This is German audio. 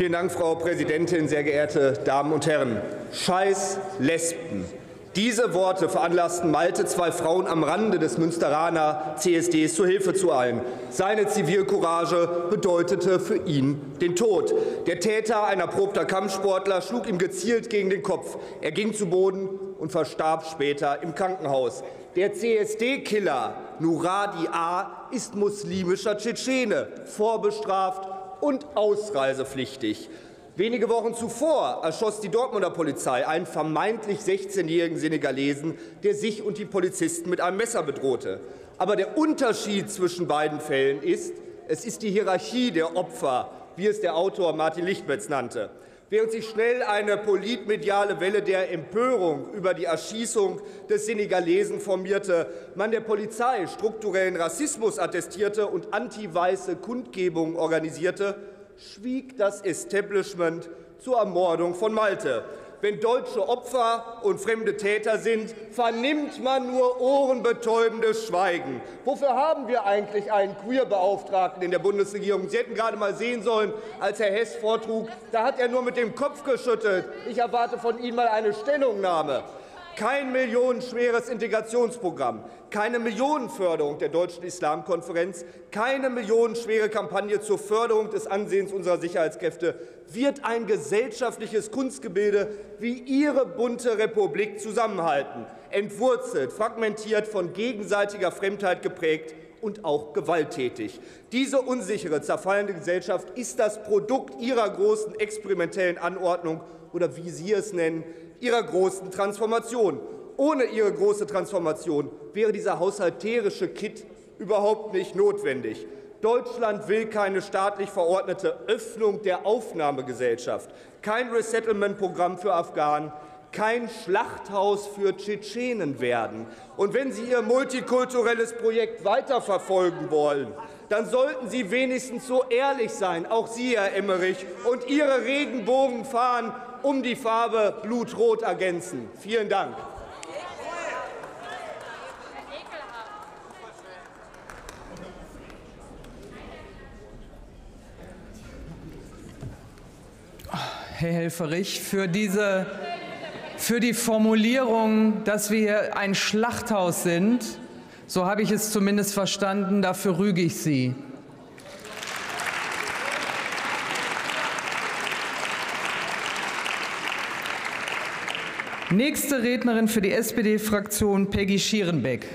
Vielen Dank, Frau Präsidentin, sehr geehrte Damen und Herren. Scheiß Lesben. Diese Worte veranlassten Malte, zwei Frauen am Rande des Münsteraner CSDs zur Hilfe zu eilen. Seine Zivilcourage bedeutete für ihn den Tod. Der Täter, ein erprobter Kampfsportler, schlug ihm gezielt gegen den Kopf. Er ging zu Boden und verstarb später im Krankenhaus. Der CSD-Killer Nuradi A. ist muslimischer Tschetschene, vorbestraft und ausreisepflichtig. Wenige Wochen zuvor erschoss die Dortmunder Polizei einen vermeintlich 16-jährigen Senegalesen, der sich und die Polizisten mit einem Messer bedrohte. Aber der Unterschied zwischen beiden Fällen ist, es ist die Hierarchie der Opfer, wie es der Autor Martin Lichtmetz nannte. Während sich schnell eine politmediale Welle der Empörung über die Erschießung des Senegalesen formierte, man der Polizei strukturellen Rassismus attestierte und anti-weiße Kundgebungen organisierte, schwieg das Establishment zur Ermordung von Malte. Wenn deutsche Opfer und fremde Täter sind, vernimmt man nur ohrenbetäubendes Schweigen. Wofür haben wir eigentlich einen Queer-Beauftragten in der Bundesregierung? Sie hätten gerade mal sehen sollen, als Herr Hess vortrug, da hat er nur mit dem Kopf geschüttelt. Ich erwarte von Ihnen mal eine Stellungnahme kein millionenschweres Integrationsprogramm, keine Millionenförderung der Deutschen Islamkonferenz, keine millionenschwere Kampagne zur Förderung des Ansehens unserer Sicherheitskräfte wird ein gesellschaftliches Kunstgebilde wie Ihre bunte Republik zusammenhalten, entwurzelt, fragmentiert, von gegenseitiger Fremdheit geprägt und auch gewalttätig. Diese unsichere, zerfallende Gesellschaft ist das Produkt Ihrer großen experimentellen Anordnung oder wie Sie es nennen, ihrer großen Transformation. Ohne ihre große Transformation wäre dieser haushalterische Kit überhaupt nicht notwendig. Deutschland will keine staatlich verordnete Öffnung der Aufnahmegesellschaft, kein Resettlement-Programm für Afghanen, kein Schlachthaus für Tschetschenen werden. Und wenn Sie Ihr multikulturelles Projekt weiterverfolgen wollen, dann sollten Sie wenigstens so ehrlich sein, auch Sie, Herr Emmerich, und Ihre Regenbogenfahnen um die Farbe Blutrot ergänzen. Vielen Dank. Herr Helferich, für diese für die Formulierung, dass wir hier ein Schlachthaus sind. So habe ich es zumindest verstanden. Dafür rüge ich Sie. Nächste Rednerin für die SPD-Fraktion Peggy Schierenbeck.